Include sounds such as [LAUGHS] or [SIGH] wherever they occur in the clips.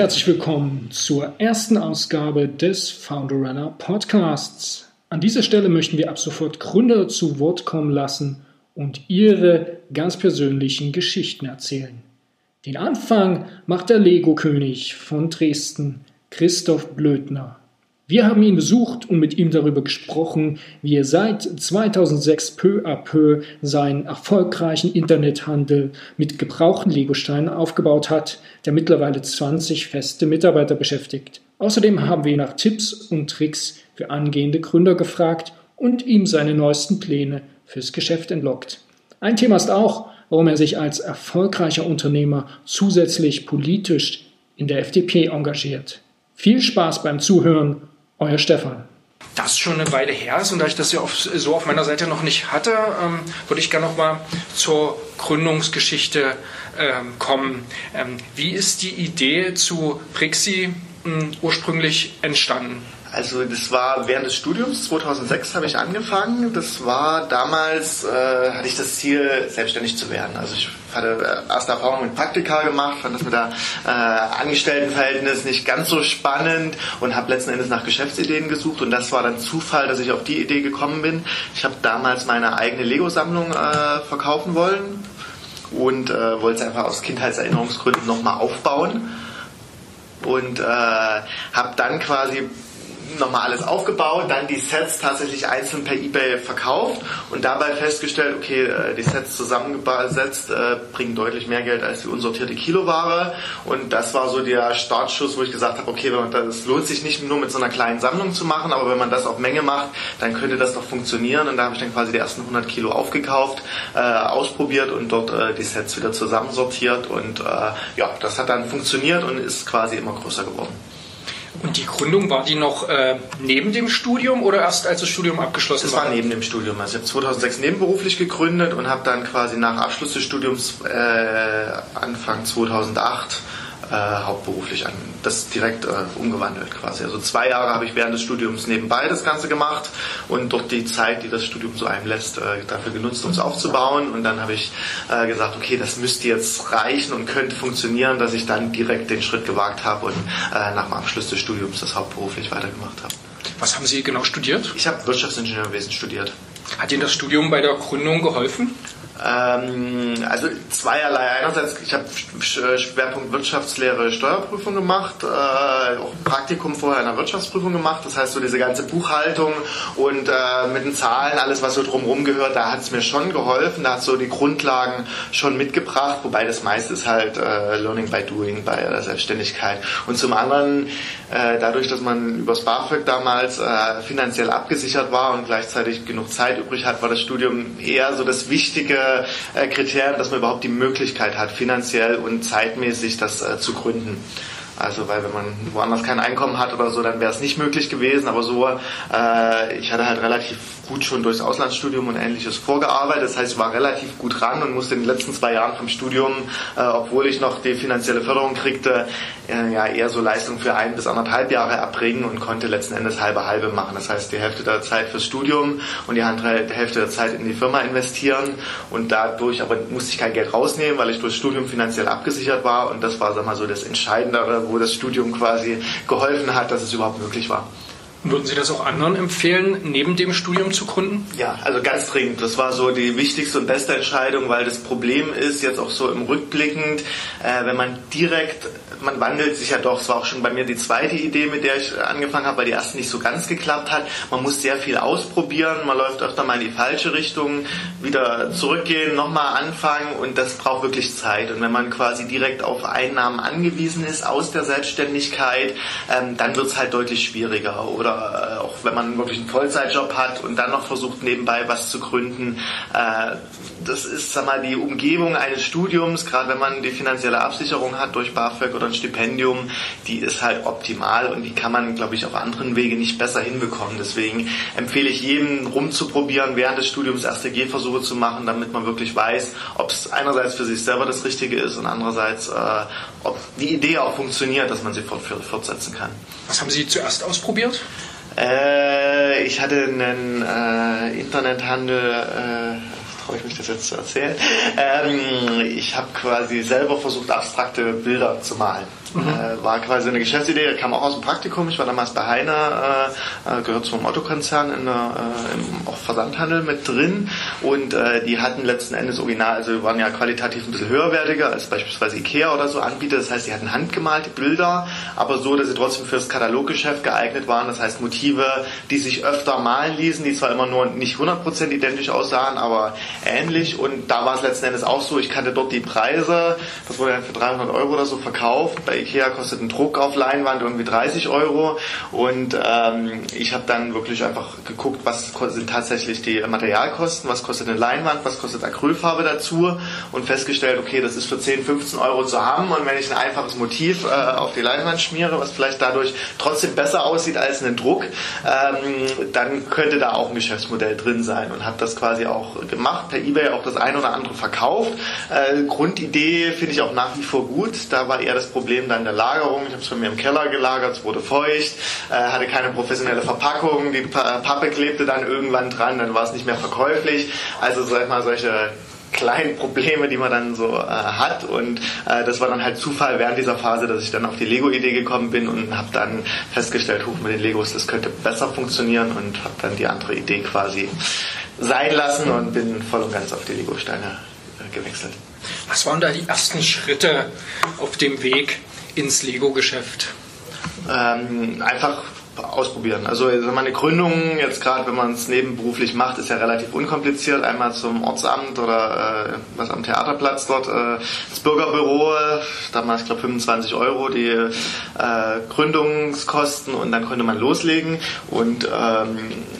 herzlich willkommen zur ersten Ausgabe des Founderunner Podcasts. An dieser Stelle möchten wir ab sofort Gründer zu Wort kommen lassen und ihre ganz persönlichen Geschichten erzählen. Den Anfang macht der Lego-König von Dresden, Christoph Blödner. Wir haben ihn besucht und mit ihm darüber gesprochen, wie er seit 2006 peu à peu seinen erfolgreichen Internethandel mit gebrauchten Legosteinen aufgebaut hat, der mittlerweile 20 feste Mitarbeiter beschäftigt. Außerdem haben wir ihn nach Tipps und Tricks für angehende Gründer gefragt und ihm seine neuesten Pläne fürs Geschäft entlockt. Ein Thema ist auch, warum er sich als erfolgreicher Unternehmer zusätzlich politisch in der FDP engagiert. Viel Spaß beim Zuhören euer Stefan. Das schon eine Weile her ist und da ich das ja auf, so auf meiner Seite noch nicht hatte, ähm, würde ich gerne noch mal zur Gründungsgeschichte ähm, kommen. Ähm, wie ist die Idee zu Prixi ähm, ursprünglich entstanden? Also das war während des Studiums, 2006 habe ich angefangen. Das war damals, äh, hatte ich das Ziel, selbstständig zu werden. Also ich hatte äh, erste Erfahrungen mit Praktika gemacht, fand das mit der äh, Angestelltenverhältnis nicht ganz so spannend und habe letzten Endes nach Geschäftsideen gesucht und das war dann Zufall, dass ich auf die Idee gekommen bin. Ich habe damals meine eigene Lego-Sammlung äh, verkaufen wollen und äh, wollte es einfach aus Kindheitserinnerungsgründen nochmal aufbauen und äh, habe dann quasi nochmal alles aufgebaut, dann die Sets tatsächlich einzeln per Ebay verkauft und dabei festgestellt, okay, äh, die Sets zusammengesetzt äh, bringen deutlich mehr Geld als die unsortierte Kiloware. Und das war so der Startschuss, wo ich gesagt habe, okay, das lohnt sich nicht nur mit so einer kleinen Sammlung zu machen, aber wenn man das auf Menge macht, dann könnte das doch funktionieren. Und da habe ich dann quasi die ersten 100 Kilo aufgekauft, äh, ausprobiert und dort die Sets wieder zusammensortiert. Und ja, das hat dann funktioniert und ist quasi immer größer geworden. Und die Gründung, war die noch äh, neben dem Studium oder erst als das Studium abgeschlossen das war? Das war neben dem Studium. Also ich habe 2006 nebenberuflich gegründet und habe dann quasi nach Abschluss des Studiums äh, Anfang 2008 äh, hauptberuflich an, das direkt äh, umgewandelt quasi. Also zwei Jahre habe ich während des Studiums nebenbei das Ganze gemacht und dort die Zeit, die das Studium so einem lässt, äh, dafür genutzt, um es aufzubauen. Und dann habe ich äh, gesagt, okay, das müsste jetzt reichen und könnte funktionieren, dass ich dann direkt den Schritt gewagt habe und äh, nach dem Abschluss des Studiums das hauptberuflich weitergemacht habe. Was haben Sie genau studiert? Ich habe Wirtschaftsingenieurwesen studiert. Hat Ihnen das Studium bei der Gründung geholfen? Ähm, also zweierlei. Einerseits, ich habe Schwerpunkt Wirtschaftslehre, Steuerprüfung gemacht, äh, auch ein Praktikum vorher in der Wirtschaftsprüfung gemacht. Das heißt, so diese ganze Buchhaltung und äh, mit den Zahlen, alles was so drumherum gehört, da hat es mir schon geholfen. Da hat so die Grundlagen schon mitgebracht, wobei das meiste ist halt äh, Learning by Doing bei der Selbstständigkeit. Und zum anderen, dadurch, dass man übers BAföG damals finanziell abgesichert war und gleichzeitig genug Zeit übrig hat, war das Studium eher so das Wichtige, äh, Kriterien, dass man überhaupt die Möglichkeit hat, finanziell und zeitmäßig das äh, zu gründen. Also weil wenn man woanders kein Einkommen hat oder so, dann wäre es nicht möglich gewesen. Aber so, äh, ich hatte halt relativ gut schon durchs Auslandsstudium und ähnliches vorgearbeitet. Das heißt, ich war relativ gut ran und musste in den letzten zwei Jahren vom Studium, äh, obwohl ich noch die finanzielle Förderung kriegte, äh, ja eher so Leistung für ein bis anderthalb Jahre erbringen und konnte letzten Endes halbe halbe machen. Das heißt, die Hälfte der Zeit fürs Studium und die andere Hälfte der Zeit in die Firma investieren und dadurch aber musste ich kein Geld rausnehmen, weil ich durchs Studium finanziell abgesichert war und das war sag mal so das Entscheidendere, wo das Studium quasi geholfen hat, dass es überhaupt möglich war. Würden Sie das auch anderen empfehlen, neben dem Studium zu gründen? Ja, also ganz dringend. Das war so die wichtigste und beste Entscheidung, weil das Problem ist, jetzt auch so im Rückblickend, äh, wenn man direkt, man wandelt sich ja doch, es war auch schon bei mir die zweite Idee, mit der ich angefangen habe, weil die erste nicht so ganz geklappt hat. Man muss sehr viel ausprobieren, man läuft öfter mal in die falsche Richtung, wieder zurückgehen, nochmal anfangen und das braucht wirklich Zeit. Und wenn man quasi direkt auf Einnahmen angewiesen ist aus der Selbstständigkeit, ähm, dann wird es halt deutlich schwieriger. Oder oder äh, auch wenn man wirklich einen Vollzeitjob hat und dann noch versucht nebenbei was zu gründen. Äh, das ist sag mal die Umgebung eines Studiums, gerade wenn man die finanzielle Absicherung hat durch BAföG oder ein Stipendium, die ist halt optimal und die kann man, glaube ich, auf anderen Wege nicht besser hinbekommen. Deswegen empfehle ich jedem rumzuprobieren, während des Studiums erste Gehversuche zu machen, damit man wirklich weiß, ob es einerseits für sich selber das Richtige ist und andererseits, äh, ob die Idee auch funktioniert, dass man sie fortsetzen kann. Was haben Sie zuerst ausprobiert? Äh, ich hatte einen äh, Internethandel, äh, ich mich das jetzt zu erzählen. Ähm, ich habe quasi selber versucht, abstrakte Bilder zu malen. Mhm. Äh, war quasi eine Geschäftsidee, kam auch aus dem Praktikum. Ich war damals bei Heine, äh, äh gehört zum Otto-Konzern in der, äh, im auch Versandhandel mit drin und äh, die hatten letzten Endes original, also waren ja qualitativ ein bisschen höherwertiger als beispielsweise Ikea oder so Anbieter. Das heißt, sie hatten handgemalte Bilder, aber so, dass sie trotzdem fürs Kataloggeschäft geeignet waren. Das heißt, Motive, die sich öfter malen ließen, die zwar immer nur nicht 100% identisch aussahen, aber ähnlich. Und da war es letzten Endes auch so, ich kannte dort die Preise, das wurde dann für 300 Euro oder so verkauft. Bei Ikea kostet ein Druck auf Leinwand irgendwie 30 Euro. Und ähm, ich habe dann wirklich einfach geguckt, was sind tatsächlich die Materialkosten, was kostet eine Leinwand, was kostet Acrylfarbe dazu und festgestellt, okay, das ist für 10, 15 Euro zu haben. Und wenn ich ein einfaches Motiv äh, auf die Leinwand schmiere, was vielleicht dadurch trotzdem besser aussieht als ein Druck, ähm, dann könnte da auch ein Geschäftsmodell drin sein und habe das quasi auch gemacht, per Ebay auch das ein oder andere verkauft. Äh, Grundidee finde ich auch nach wie vor gut, da war eher das Problem dann der Lagerung. Ich habe es bei mir im Keller gelagert, es wurde feucht, äh, hatte keine professionelle Verpackung, die Pappe klebte dann irgendwann dran, dann war es nicht mehr verkäuflich. Also sag mal solche kleinen Probleme, die man dann so äh, hat. Und äh, das war dann halt Zufall während dieser Phase, dass ich dann auf die Lego-Idee gekommen bin und habe dann festgestellt, hoch mit den Legos, das könnte besser funktionieren und habe dann die andere Idee quasi sein lassen und bin voll und ganz auf die Lego-Steine äh, gewechselt. Was waren da die ersten Schritte auf dem Weg ins Lego-Geschäft? Ähm, einfach ausprobieren. Also meine Gründung, jetzt gerade wenn man es nebenberuflich macht, ist ja relativ unkompliziert. Einmal zum Ortsamt oder äh, was am Theaterplatz dort, äh, das Bürgerbüro, damals ich glaube 25 Euro die äh, Gründungskosten und dann konnte man loslegen und ähm,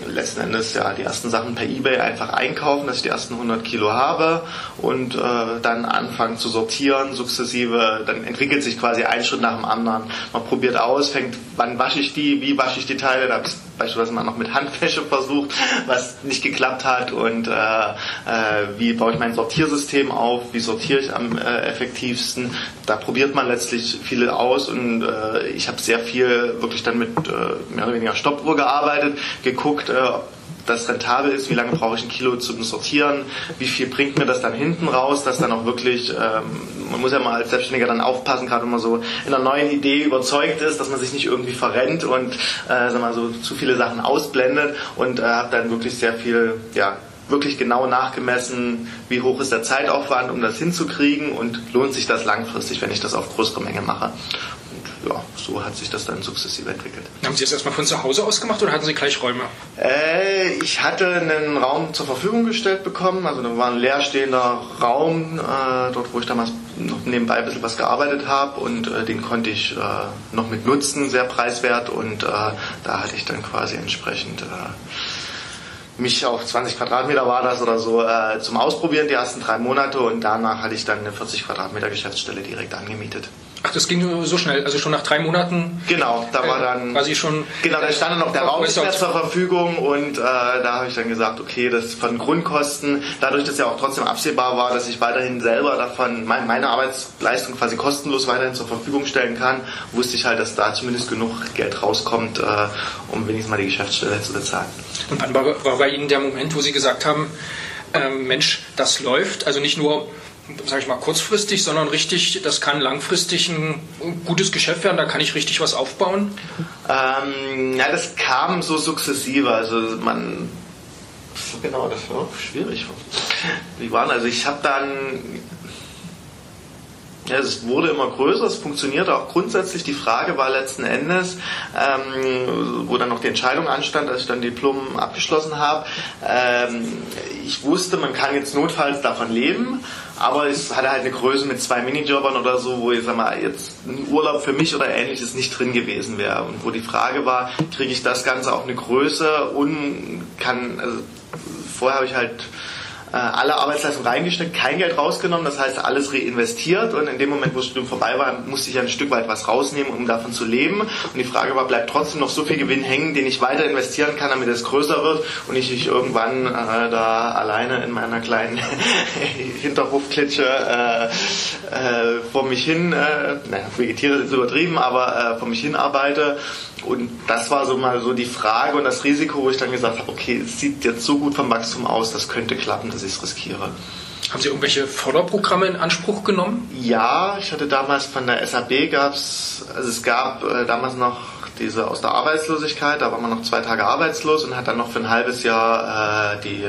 letzten Endes ja die ersten Sachen per Ebay einfach einkaufen, dass ich die ersten 100 Kilo habe und äh, dann anfangen zu sortieren, sukzessive, dann entwickelt sich quasi ein Schritt nach dem anderen. Man probiert aus, fängt, wann wasche ich die, wie wasche ich die Teile, da habe ich beispielsweise mal noch mit Handwäsche versucht, was nicht geklappt hat. Und äh, äh, wie baue ich mein Sortiersystem auf, wie sortiere ich am äh, effektivsten. Da probiert man letztlich viele aus. Und äh, ich habe sehr viel wirklich dann mit äh, mehr oder weniger Stoppuhr gearbeitet, geguckt, äh, ob das rentabel ist, wie lange brauche ich ein Kilo zum Sortieren, wie viel bringt mir das dann hinten raus, dass dann auch wirklich, ähm, man muss ja mal als Selbstständiger dann aufpassen, gerade wenn man so in einer neuen Idee überzeugt ist, dass man sich nicht irgendwie verrennt und äh, sag mal so zu viele Sachen ausblendet und äh, habe dann wirklich sehr viel, ja, wirklich genau nachgemessen, wie hoch ist der Zeitaufwand, um das hinzukriegen und lohnt sich das langfristig, wenn ich das auf größere Menge mache ja, so hat sich das dann sukzessive entwickelt. Haben Sie das erstmal von zu Hause aus gemacht oder hatten Sie gleich Räume? Äh, ich hatte einen Raum zur Verfügung gestellt bekommen, also da war ein leerstehender Raum, äh, dort wo ich damals noch nebenbei ein bisschen was gearbeitet habe und äh, den konnte ich äh, noch mit nutzen, sehr preiswert und äh, da hatte ich dann quasi entsprechend äh, mich auf 20 Quadratmeter war das oder so zum Ausprobieren die ersten drei Monate und danach hatte ich dann eine 40 Quadratmeter Geschäftsstelle direkt angemietet. Ach, das ging so schnell, also schon nach drei Monaten. Genau, da war äh, dann quasi schon. Genau, da stand dann noch der Raum zur Verfügung und äh, da habe ich dann gesagt, okay, das von Grundkosten, dadurch, dass ja auch trotzdem absehbar war, dass ich weiterhin selber davon mein, meine Arbeitsleistung quasi kostenlos weiterhin zur Verfügung stellen kann, wusste ich halt, dass da zumindest genug Geld rauskommt, äh, um wenigstens mal die Geschäftsstelle zu bezahlen. Und wann war, war bei Ihnen der Moment, wo Sie gesagt haben, ähm, Mensch, das läuft, also nicht nur sage ich mal, kurzfristig, sondern richtig, das kann langfristig ein gutes Geschäft werden, da kann ich richtig was aufbauen? Ähm, ja, das kam so sukzessive. Also man genau, das war schwierig. Wie waren also ich habe dann ja, es wurde immer größer, es funktionierte auch grundsätzlich. Die Frage war letzten Endes, ähm, wo dann noch die Entscheidung anstand, als ich dann Diplom abgeschlossen habe. Ähm, ich wusste, man kann jetzt notfalls davon leben, aber es hatte halt eine Größe mit zwei Minijobbern oder so, wo ich sag mal, jetzt ein Urlaub für mich oder ähnliches nicht drin gewesen wäre. Und wo die Frage war, kriege ich das Ganze auf eine Größe und kann, also vorher habe ich halt alle Arbeitsleistung reingesteckt, kein Geld rausgenommen, das heißt alles reinvestiert. Und in dem Moment, wo das Studium vorbei war, musste ich ein Stück weit was rausnehmen, um davon zu leben. Und die Frage war, bleibt trotzdem noch so viel Gewinn hängen, den ich weiter investieren kann, damit es größer wird und ich nicht irgendwann äh, da alleine in meiner kleinen [LAUGHS] Hinterhofklitsche äh, äh, vor mich hin, äh, naja, vegetiere ist übertrieben, aber äh, vor mich hin arbeite. Und das war so mal so die Frage und das Risiko, wo ich dann gesagt habe, okay, es sieht jetzt so gut vom Wachstum aus, das könnte klappen, dass ich es riskiere. Haben Sie irgendwelche Förderprogramme in Anspruch genommen? Ja, ich hatte damals von der SAB gab's, also es gab äh, damals noch diese aus der Arbeitslosigkeit, da war man noch zwei Tage arbeitslos und hat dann noch für ein halbes Jahr äh, die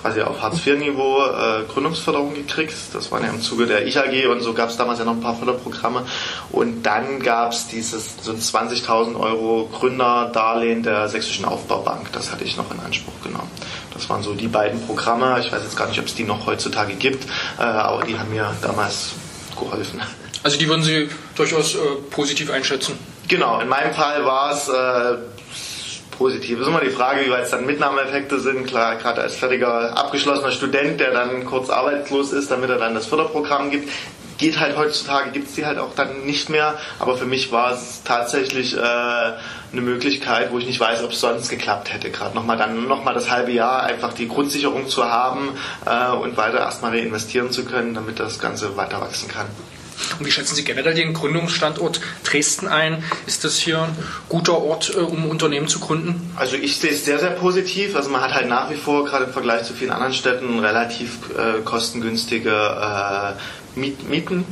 quasi auf Hartz-IV-Niveau äh, Gründungsförderung gekriegt. Das war ja im Zuge der IHG und so gab es damals ja noch ein paar Förderprogramme. Und dann gab es dieses so 20.000 Euro Gründerdarlehen der Sächsischen Aufbaubank. Das hatte ich noch in Anspruch genommen. Das waren so die beiden Programme. Ich weiß jetzt gar nicht, ob es die noch heutzutage gibt, äh, aber die haben mir damals geholfen. Also die würden Sie durchaus äh, positiv einschätzen? Genau, in meinem Fall war es äh, positiv. Ist immer die Frage, wie weit es dann Mitnahmeeffekte sind. Klar, gerade als fertiger, abgeschlossener Student, der dann kurz arbeitslos ist, damit er dann das Förderprogramm gibt, geht halt heutzutage, gibt es die halt auch dann nicht mehr. Aber für mich war es tatsächlich äh, eine Möglichkeit, wo ich nicht weiß, ob es sonst geklappt hätte. Gerade nochmal dann nochmal das halbe Jahr einfach die Grundsicherung zu haben äh, und weiter erstmal reinvestieren zu können, damit das Ganze weiter wachsen kann. Und wie schätzen Sie generell den Gründungsstandort Dresden ein? Ist das hier ein guter Ort, äh, um Unternehmen zu gründen? Also ich sehe es sehr, sehr positiv. Also man hat halt nach wie vor, gerade im Vergleich zu vielen anderen Städten, relativ äh, kostengünstige äh, Mieten.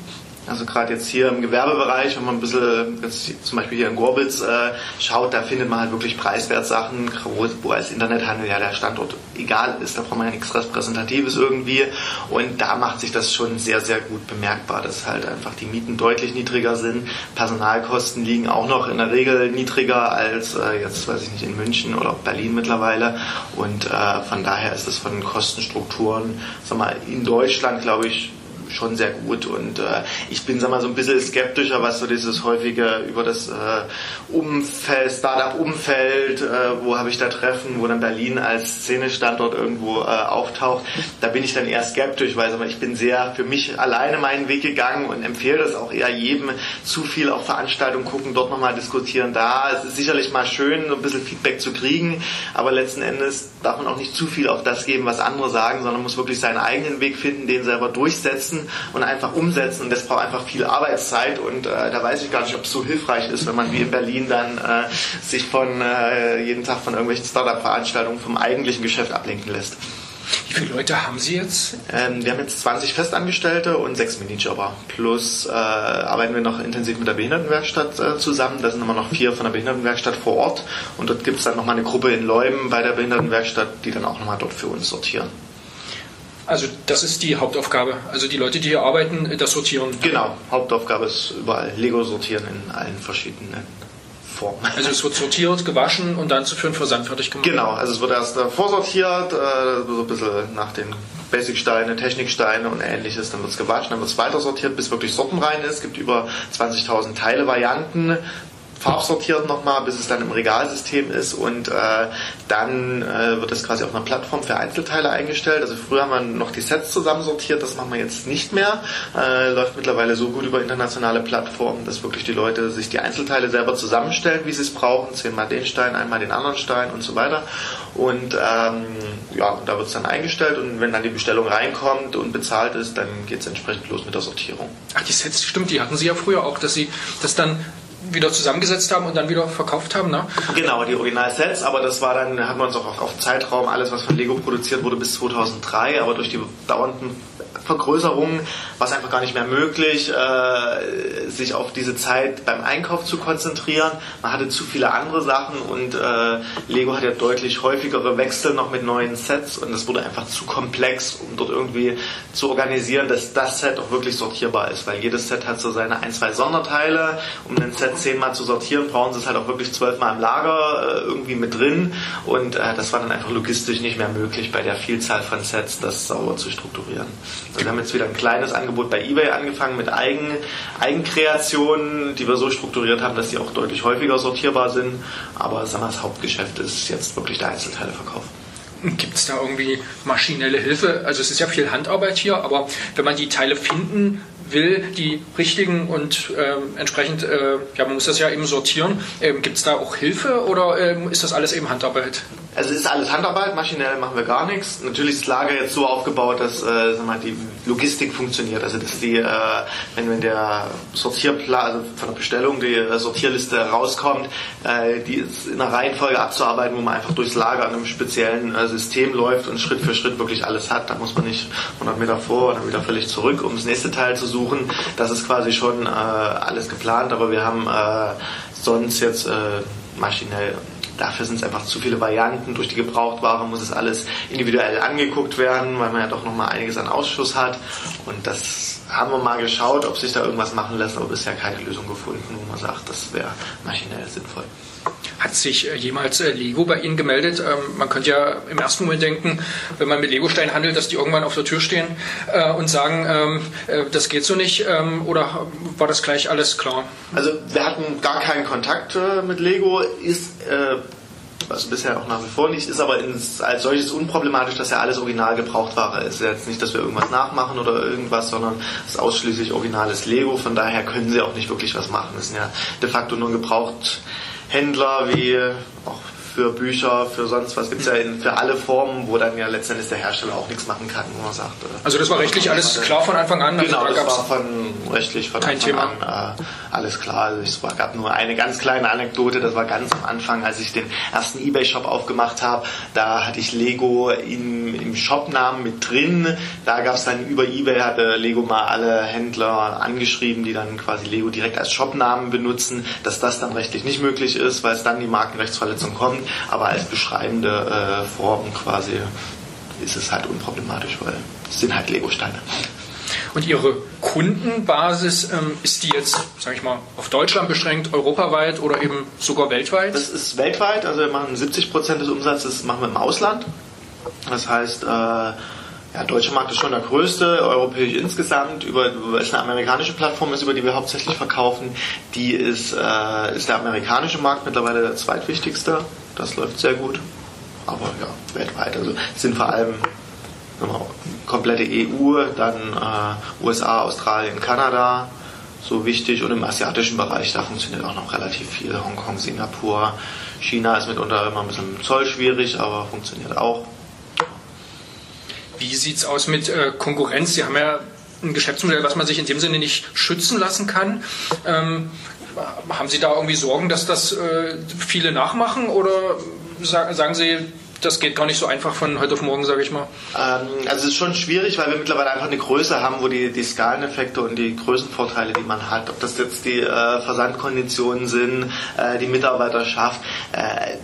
Also gerade jetzt hier im Gewerbebereich, wenn man ein bisschen, jetzt zum Beispiel hier in Gorbitz äh, schaut, da findet man halt wirklich preiswert Sachen, wo, wo als Internethandel ja der Standort egal ist, da braucht man ja nichts Repräsentatives irgendwie. Und da macht sich das schon sehr, sehr gut bemerkbar, dass halt einfach die Mieten deutlich niedriger sind. Personalkosten liegen auch noch in der Regel niedriger als äh, jetzt, weiß ich nicht, in München oder Berlin mittlerweile. Und äh, von daher ist es von den Kostenstrukturen, sag mal, in Deutschland, glaube ich, schon sehr gut. Und äh, ich bin sag mal, so ein bisschen skeptischer, was so dieses häufige über das äh, Umfeld, Startup-Umfeld, äh, wo habe ich da Treffen, wo dann Berlin als Szenestandort irgendwo äh, auftaucht. Da bin ich dann eher skeptisch, weil sag mal, ich bin sehr für mich alleine meinen Weg gegangen und empfehle das auch eher jedem, zu viel auf Veranstaltungen gucken, dort nochmal diskutieren. Da es ist sicherlich mal schön, so ein bisschen Feedback zu kriegen, aber letzten Endes darf man auch nicht zu viel auf das geben, was andere sagen, sondern muss wirklich seinen eigenen Weg finden, den selber durchsetzen und einfach umsetzen. Und das braucht einfach viel Arbeitszeit und äh, da weiß ich gar nicht, ob es so hilfreich ist, wenn man wie in Berlin dann äh, sich von äh, jeden Tag von irgendwelchen Startup-Veranstaltungen vom eigentlichen Geschäft ablenken lässt. Wie viele Leute haben Sie jetzt? Ähm, wir haben jetzt 20 Festangestellte und sechs Minijobber. Plus äh, arbeiten wir noch intensiv mit der Behindertenwerkstatt äh, zusammen. Da sind immer noch vier von der Behindertenwerkstatt vor Ort. Und dort gibt es dann nochmal eine Gruppe in Leuben bei der Behindertenwerkstatt, die dann auch nochmal dort für uns sortieren. Also das ist die Hauptaufgabe. Also die Leute, die hier arbeiten, das Sortieren. Genau, Hauptaufgabe ist überall Lego sortieren in allen verschiedenen Formen. Also es wird sortiert, gewaschen und dann für den Versand fertig gemacht. Genau, also es wird erst äh, vorsortiert, äh, so ein bisschen nach den Basic-Steine, Techniksteine und ähnliches, dann wird es gewaschen, dann wird es weiter sortiert, bis wirklich sortenrein ist. Es gibt über 20.000 Teile, Varianten, farbsortiert nochmal, bis es dann im Regalsystem ist und äh, dann äh, wird es quasi auf einer Plattform für Einzelteile eingestellt. Also früher haben wir noch die Sets zusammensortiert, das machen wir jetzt nicht mehr. Äh, läuft mittlerweile so gut über internationale Plattformen, dass wirklich die Leute sich die Einzelteile selber zusammenstellen, wie sie es brauchen. Zehnmal den Stein, einmal den anderen Stein und so weiter. Und ähm, ja, da wird es dann eingestellt und wenn dann die Bestellung reinkommt und bezahlt ist, dann geht es entsprechend los mit der Sortierung. Ach, die Sets, stimmt, die hatten Sie ja früher auch, dass Sie das dann wieder zusammengesetzt haben und dann wieder verkauft haben, ne? Genau, die Original-Sets, aber das war dann, haben wir uns auch auf, auf Zeitraum, alles was von Lego produziert wurde bis 2003, aber durch die dauernden Vergrößerungen war es einfach gar nicht mehr möglich, äh, sich auf diese Zeit beim Einkauf zu konzentrieren. Man hatte zu viele andere Sachen und äh, Lego hat ja deutlich häufigere Wechsel noch mit neuen Sets und das wurde einfach zu komplex, um dort irgendwie zu organisieren, dass das Set auch wirklich sortierbar ist, weil jedes Set hat so seine ein, zwei Sonderteile. Um ein Set zehnmal zu sortieren, brauchen sie es halt auch wirklich zwölfmal im Lager äh, irgendwie mit drin und äh, das war dann einfach logistisch nicht mehr möglich, bei der Vielzahl von Sets das sauber zu strukturieren. Wir haben jetzt wieder ein kleines Angebot bei eBay angefangen mit Eigen, Eigenkreationen, die wir so strukturiert haben, dass die auch deutlich häufiger sortierbar sind. Aber sagen wir, das Hauptgeschäft ist jetzt wirklich der Einzelteileverkauf. Gibt es da irgendwie maschinelle Hilfe? Also es ist ja viel Handarbeit hier, aber wenn man die Teile finden will, die richtigen und ähm, entsprechend, äh, ja, man muss das ja eben sortieren. Ähm, Gibt es da auch Hilfe oder ähm, ist das alles eben Handarbeit? also es ist alles Handarbeit, maschinell machen wir gar nichts. Natürlich ist das Lager jetzt so aufgebaut, dass äh, mal, die Logistik funktioniert. Also dass die, äh, wenn, wenn der Sortierplan, also von der Bestellung die äh, Sortierliste rauskommt, äh, die ist in einer Reihenfolge abzuarbeiten, wo man einfach durchs Lager an einem speziellen äh, System läuft und Schritt für Schritt wirklich alles hat. Da muss man nicht 100 Meter vor und dann wieder völlig zurück, um das nächste Teil zu suchen. Das ist quasi schon äh, alles geplant, aber wir haben äh, sonst jetzt äh, maschinell Dafür sind es einfach zu viele Varianten. Durch die Gebrauchtware muss es alles individuell angeguckt werden, weil man ja doch nochmal einiges an Ausschuss hat. Und das haben wir mal geschaut, ob sich da irgendwas machen lässt, aber bisher keine Lösung gefunden, wo man sagt, das wäre maschinell sinnvoll. Hat sich äh, jemals äh, Lego bei Ihnen gemeldet? Ähm, man könnte ja im ersten Moment denken, wenn man mit Legosteinen handelt, dass die irgendwann auf der Tür stehen äh, und sagen, ähm, das geht so nicht. Ähm, oder war das gleich alles klar? Also wir hatten gar keinen Kontakt mit Lego. Ist also bisher auch nach wie vor nicht, ist aber ins, als solches unproblematisch, dass ja alles original Gebrauchtware ist. Jetzt nicht, dass wir irgendwas nachmachen oder irgendwas, sondern es ist ausschließlich originales Lego, von daher können sie auch nicht wirklich was machen. Es sind ja de facto nur gebraucht Händler wie auch für Bücher, für sonst was gibt es ja in, für alle Formen, wo dann ja letztendlich der Hersteller auch nichts machen kann, wo man sagt. Also das war rechtlich alles klar von Anfang an? Genau, also das war von rechtlich von Anfang Thema. an äh, alles klar. Also es gab nur eine ganz kleine Anekdote, das war ganz am Anfang, als ich den ersten Ebay-Shop aufgemacht habe. Da hatte ich Lego im, im Shopnamen mit drin. Da gab es dann über Ebay, hatte Lego mal alle Händler angeschrieben, die dann quasi Lego direkt als Shopnamen benutzen, dass das dann rechtlich nicht möglich ist, weil es dann die Markenrechtsverletzung kommt aber als beschreibende äh, Form quasi ist es halt unproblematisch, weil es sind halt Lego-Steine. Und Ihre Kundenbasis, ähm, ist die jetzt, sage ich mal, auf Deutschland beschränkt, europaweit oder eben sogar weltweit? Das ist weltweit, also wir machen 70 Prozent des Umsatzes machen wir im Ausland. Das heißt, äh, ja, deutscher Markt ist schon der größte, europäisch insgesamt, über, es eine amerikanische Plattform ist, über die wir hauptsächlich verkaufen. Die ist, äh, ist der amerikanische Markt mittlerweile der zweitwichtigste. Das läuft sehr gut. Aber ja, weltweit. Also sind vor allem mal, komplette EU, dann äh, USA, Australien, Kanada so wichtig und im asiatischen Bereich, da funktioniert auch noch relativ viel. Hongkong, Singapur, China ist mitunter immer ein bisschen Zoll schwierig, aber funktioniert auch. Wie sieht es aus mit äh, Konkurrenz? Sie haben ja ein Geschäftsmodell, was man sich in dem Sinne nicht schützen lassen kann. Ähm, haben Sie da irgendwie Sorgen, dass das äh, viele nachmachen oder sagen Sie, das geht gar nicht so einfach von heute auf morgen, sage ich mal. Ähm, also es ist schon schwierig, weil wir mittlerweile einfach eine Größe haben, wo die, die Skaleneffekte und die Größenvorteile, die man hat, ob das jetzt die äh, Versandkonditionen sind, äh, die Mitarbeiterschaft, äh,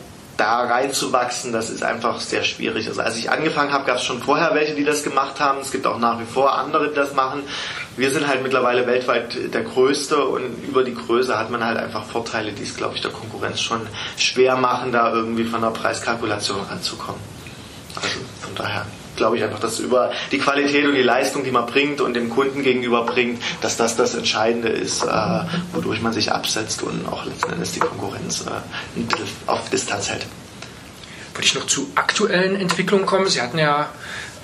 da reinzuwachsen, das ist einfach sehr schwierig. Also als ich angefangen habe, gab es schon vorher welche, die das gemacht haben. Es gibt auch nach wie vor andere, die das machen. Wir sind halt mittlerweile weltweit der Größte und über die Größe hat man halt einfach Vorteile, die es, glaube ich, der Konkurrenz schon schwer machen, da irgendwie von der Preiskalkulation ranzukommen. Also von daher glaube ich einfach, dass über die Qualität und die Leistung, die man bringt und dem Kunden gegenüber bringt, dass das das Entscheidende ist, äh, wodurch man sich absetzt und auch letzten Endes die Konkurrenz äh, ein bisschen auf Distanz hält. Würde ich noch zu aktuellen Entwicklungen kommen? Sie hatten ja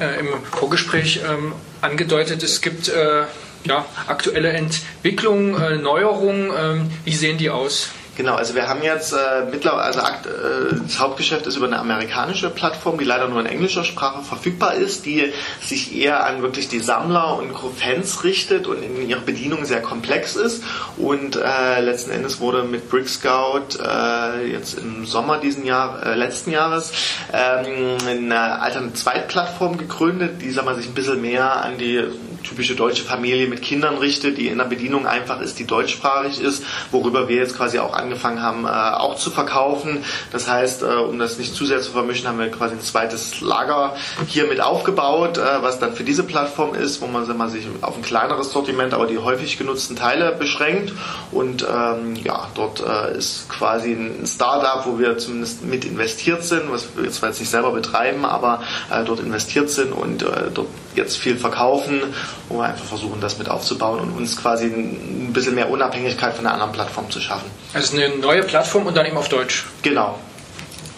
äh, im Vorgespräch ähm, angedeutet, es gibt äh, ja, aktuelle Entwicklungen, äh, Neuerungen. Ähm, wie sehen die aus? Genau, also wir haben jetzt äh, mittlerweile, also äh, das Hauptgeschäft ist über eine amerikanische Plattform, die leider nur in englischer Sprache verfügbar ist, die sich eher an wirklich die Sammler und Fans richtet und in ihrer Bedienung sehr komplex ist. Und äh, letzten Endes wurde mit Brick Scout äh, jetzt im Sommer diesen Jahr, äh, letzten Jahres ähm, eine alternate Zweitplattform gegründet, die sag mal, sich ein bisschen mehr an die typische deutsche Familie mit Kindern richtet, die in der Bedienung einfach ist, die deutschsprachig ist, worüber wir jetzt quasi auch angefangen haben, äh, auch zu verkaufen. Das heißt, äh, um das nicht zu sehr zu vermischen, haben wir quasi ein zweites Lager hier mit aufgebaut, äh, was dann für diese Plattform ist, wo man mal, sich auf ein kleineres Sortiment, aber die häufig genutzten Teile beschränkt. Und ähm, ja, dort äh, ist quasi ein Startup, wo wir zumindest mit investiert sind, was wir zwar jetzt nicht selber betreiben, aber äh, dort investiert sind und äh, dort jetzt viel verkaufen wo wir einfach versuchen, das mit aufzubauen und uns quasi ein bisschen mehr Unabhängigkeit von der anderen Plattform zu schaffen. Also eine neue Plattform und dann eben auf Deutsch. Genau.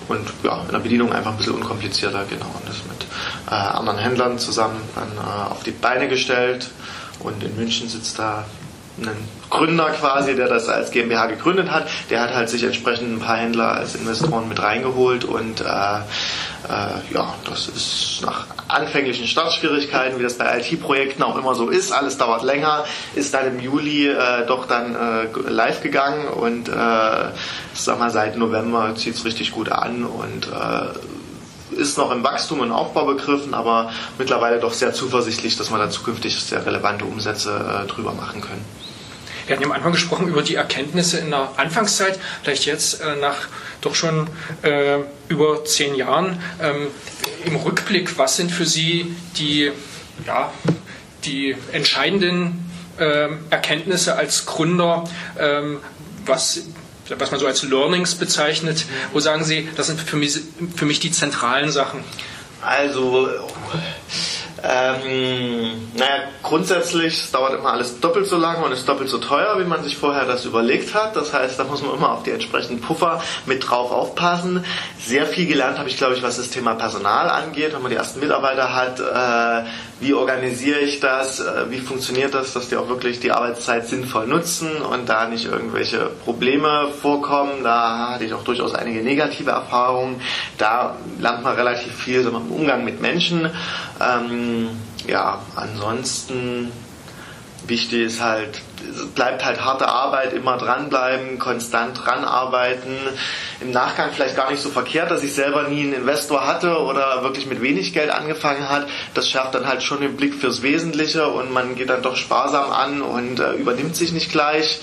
Und ja, in der Bedienung einfach ein bisschen unkomplizierter, genau. Und das mit äh, anderen Händlern zusammen dann äh, auf die Beine gestellt. Und in München sitzt da einen Gründer quasi, der das als GmbH gegründet hat, der hat halt sich entsprechend ein paar Händler als Investoren mit reingeholt und äh, äh, ja, das ist nach anfänglichen Startschwierigkeiten, wie das bei IT-Projekten auch immer so ist, alles dauert länger, ist dann im Juli äh, doch dann äh, live gegangen und äh, sag mal seit November zieht es richtig gut an und äh, ist noch im Wachstum und Aufbau begriffen, aber mittlerweile doch sehr zuversichtlich, dass wir da zukünftig sehr relevante Umsätze äh, drüber machen können. Wir hatten ja am Anfang gesprochen über die Erkenntnisse in der Anfangszeit, vielleicht jetzt äh, nach doch schon äh, über zehn Jahren. Ähm, Im Rückblick, was sind für Sie die, ja, die entscheidenden äh, Erkenntnisse als Gründer, ähm, was was man so als Learnings bezeichnet, wo sagen Sie, das sind für mich, für mich die zentralen Sachen? Also, ähm, naja, grundsätzlich es dauert immer alles doppelt so lange und ist doppelt so teuer, wie man sich vorher das überlegt hat. Das heißt, da muss man immer auf die entsprechenden Puffer mit drauf aufpassen. Sehr viel gelernt habe ich, glaube ich, was das Thema Personal angeht, wenn man die ersten Mitarbeiter hat. Äh, wie organisiere ich das? Äh, wie funktioniert das, dass die auch wirklich die Arbeitszeit sinnvoll nutzen und da nicht irgendwelche Probleme vorkommen? Da hatte ich auch durchaus einige negative Erfahrungen. Da lernt man relativ viel so im Umgang mit Menschen. Ähm, ja, ansonsten wichtig ist halt, bleibt halt harte Arbeit, immer dranbleiben, konstant dran arbeiten. Im Nachgang vielleicht gar nicht so verkehrt, dass ich selber nie einen Investor hatte oder wirklich mit wenig Geld angefangen hat. Das schärft dann halt schon den Blick fürs Wesentliche und man geht dann doch sparsam an und äh, übernimmt sich nicht gleich.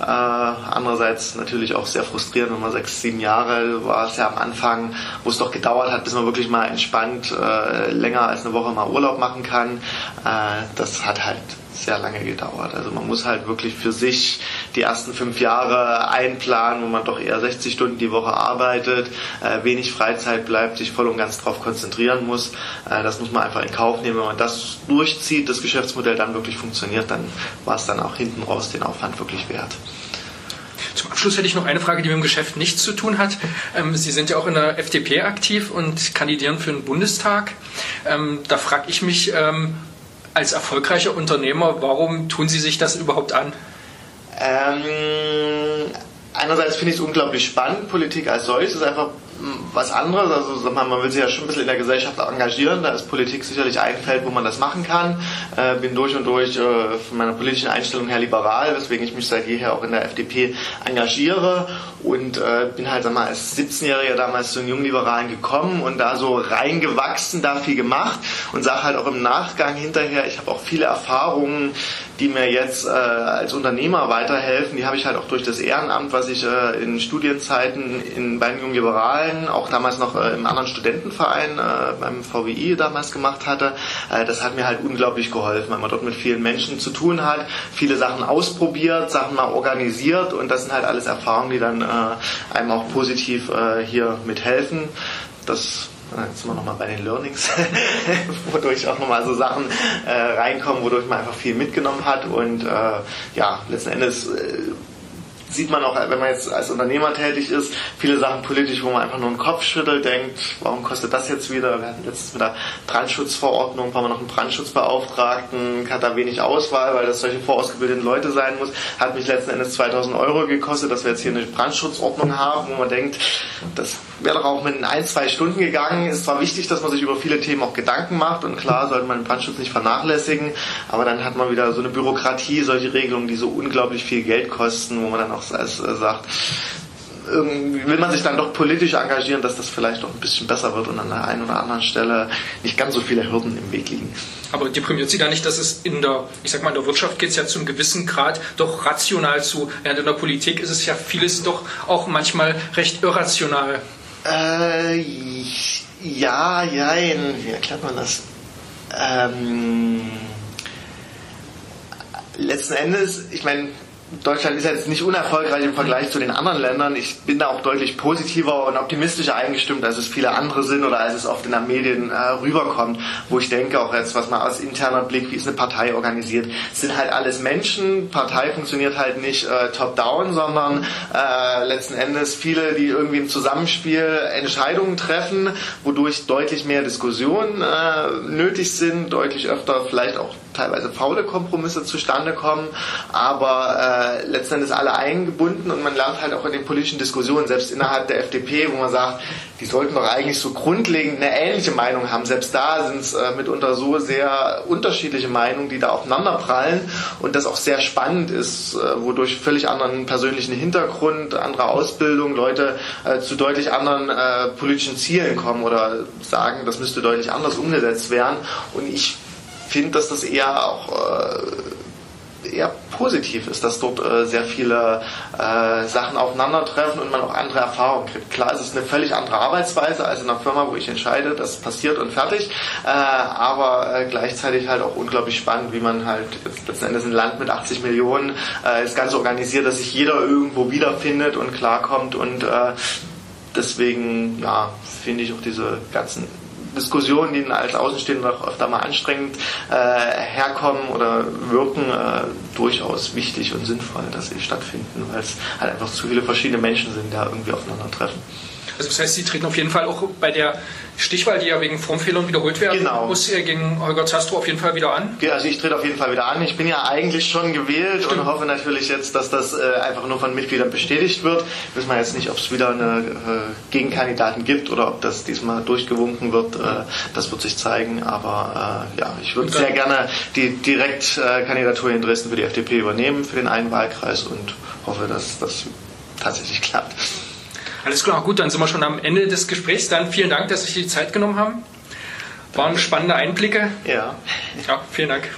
Äh, andererseits natürlich auch sehr frustrierend, wenn man sechs, sieben Jahre war es ja am Anfang, wo es doch gedauert hat, bis man wirklich mal entspannt äh, länger als eine Woche mal Urlaub machen kann. Äh, das hat halt sehr lange gedauert. Also man muss halt wirklich für sich die ersten fünf Jahre einplanen, wo man doch eher 60 Stunden die Woche arbeitet, äh, wenig Freizeit bleibt, sich voll und ganz darauf konzentrieren muss. Äh, das muss man einfach in Kauf nehmen. Wenn man das durchzieht, das Geschäftsmodell dann wirklich funktioniert, dann war es dann auch hinten raus den Aufwand wirklich wert. Zum Abschluss hätte ich noch eine Frage, die mit dem Geschäft nichts zu tun hat. Ähm, Sie sind ja auch in der FDP aktiv und kandidieren für den Bundestag. Ähm, da frage ich mich, ähm, als erfolgreicher Unternehmer, warum tun Sie sich das überhaupt an? Ähm, einerseits finde ich es unglaublich spannend. Politik als solches ist einfach was anderes. Also man will sich ja schon ein bisschen in der Gesellschaft engagieren. Da ist Politik sicherlich ein Feld, wo man das machen kann. Äh, bin durch und durch äh, von meiner politischen Einstellung her liberal, weswegen ich mich seit jeher auch in der FDP engagiere und äh, bin halt sag mal als 17-Jähriger damals zu den Jungliberalen gekommen und da so reingewachsen, da viel gemacht und sage halt auch im Nachgang hinterher, ich habe auch viele Erfahrungen, die mir jetzt äh, als Unternehmer weiterhelfen. Die habe ich halt auch durch das Ehrenamt, was ich äh, in Studienzeiten in, bei den Jungliberalen Verein, auch damals noch äh, im anderen Studentenverein äh, beim VWI damals gemacht hatte. Äh, das hat mir halt unglaublich geholfen, weil man dort mit vielen Menschen zu tun hat, viele Sachen ausprobiert, Sachen mal organisiert und das sind halt alles Erfahrungen, die dann einem auch positiv hier mithelfen. Das Jetzt sind wir nochmal bei den Learnings, [LAUGHS] wodurch auch nochmal so Sachen äh, reinkommen, wodurch man einfach viel mitgenommen hat. Und äh, ja, letzten Endes äh, sieht man auch, wenn man jetzt als Unternehmer tätig ist, viele Sachen politisch, wo man einfach nur den Kopf schüttelt, denkt, warum kostet das jetzt wieder? Wir hatten letztens mit der Brandschutzverordnung, haben wir noch einen Brandschutzbeauftragten, hat da wenig Auswahl, weil das solche vorausgebildeten Leute sein muss, hat mich letzten Endes 2000 Euro gekostet, dass wir jetzt hier eine Brandschutzordnung haben, wo man denkt, das wäre doch auch mit ein, zwei Stunden gegangen. Ist zwar wichtig, dass man sich über viele Themen auch Gedanken macht und klar sollte man den Brandschutz nicht vernachlässigen, aber dann hat man wieder so eine Bürokratie, solche Regelungen, die so unglaublich viel Geld kosten, wo man dann auch äh, sagt, will man sich dann doch politisch engagieren, dass das vielleicht auch ein bisschen besser wird und an der einen oder anderen Stelle nicht ganz so viele Hürden im Weg liegen. Aber deprimiert Sie da nicht, dass es in der, ich sag mal, in der Wirtschaft geht es ja zum gewissen Grad doch rational zu, während in der Politik ist es ja vieles doch auch manchmal recht irrational. Äh, ja, jein. Wie erklärt man das? Ähm, letzten Endes, ich meine, Deutschland ist jetzt nicht unerfolgreich im Vergleich zu den anderen Ländern. Ich bin da auch deutlich positiver und optimistischer eingestimmt, als es viele andere sind oder als es oft in den Medien äh, rüberkommt, wo ich denke, auch jetzt, was man aus interner Blick, wie ist eine Partei organisiert, sind halt alles Menschen. Partei funktioniert halt nicht äh, top-down, sondern äh, letzten Endes viele, die irgendwie im Zusammenspiel Entscheidungen treffen, wodurch deutlich mehr Diskussionen äh, nötig sind, deutlich öfter vielleicht auch teilweise faule Kompromisse zustande kommen, aber äh, letzten alle eingebunden und man lernt halt auch in den politischen Diskussionen, selbst innerhalb der FDP, wo man sagt, die sollten doch eigentlich so grundlegend eine ähnliche Meinung haben. Selbst da sind es äh, mitunter so sehr unterschiedliche Meinungen, die da aufeinanderprallen und das auch sehr spannend ist, äh, wodurch völlig anderen persönlichen Hintergrund, andere Ausbildung, Leute äh, zu deutlich anderen äh, politischen Zielen kommen oder sagen, das müsste deutlich anders umgesetzt werden. Und ich finde, dass das eher auch äh, eher positiv ist, dass dort äh, sehr viele äh, Sachen aufeinandertreffen und man auch andere Erfahrungen kriegt. Klar, es ist eine völlig andere Arbeitsweise als in einer Firma, wo ich entscheide, das passiert und fertig, äh, aber äh, gleichzeitig halt auch unglaublich spannend, wie man halt letzten Endes ein Land mit 80 Millionen äh, das Ganze organisiert, dass sich jeder irgendwo wiederfindet und klarkommt und äh, deswegen ja, finde ich auch diese ganzen Diskussionen, die als Außenstehender auch öfter mal anstrengend äh, herkommen oder wirken, äh, durchaus wichtig und sinnvoll, dass sie stattfinden, weil es halt einfach zu viele verschiedene Menschen sind, die da irgendwie aufeinandertreffen. Also das heißt, Sie treten auf jeden Fall auch bei der Stichwahl, die ja wegen Formfehlern wiederholt werden genau. muss, gegen Holger Zastro auf jeden Fall wieder an? Also ich trete auf jeden Fall wieder an. Ich bin ja eigentlich schon gewählt Stimmt. und hoffe natürlich jetzt, dass das äh, einfach nur von Mitgliedern bestätigt wird. Wissen wir jetzt nicht, ob es wieder eine äh, Gegenkandidaten gibt oder ob das diesmal durchgewunken wird. Äh, das wird sich zeigen. Aber äh, ja, ich würde sehr gerne die Direktkandidatur in Dresden für die FDP übernehmen, für den einen Wahlkreis und hoffe, dass das tatsächlich klappt. Alles klar, gut, dann sind wir schon am Ende des Gesprächs. Dann vielen Dank, dass Sie sich die Zeit genommen haben. Waren spannende Einblicke. Ja. Ja, vielen Dank.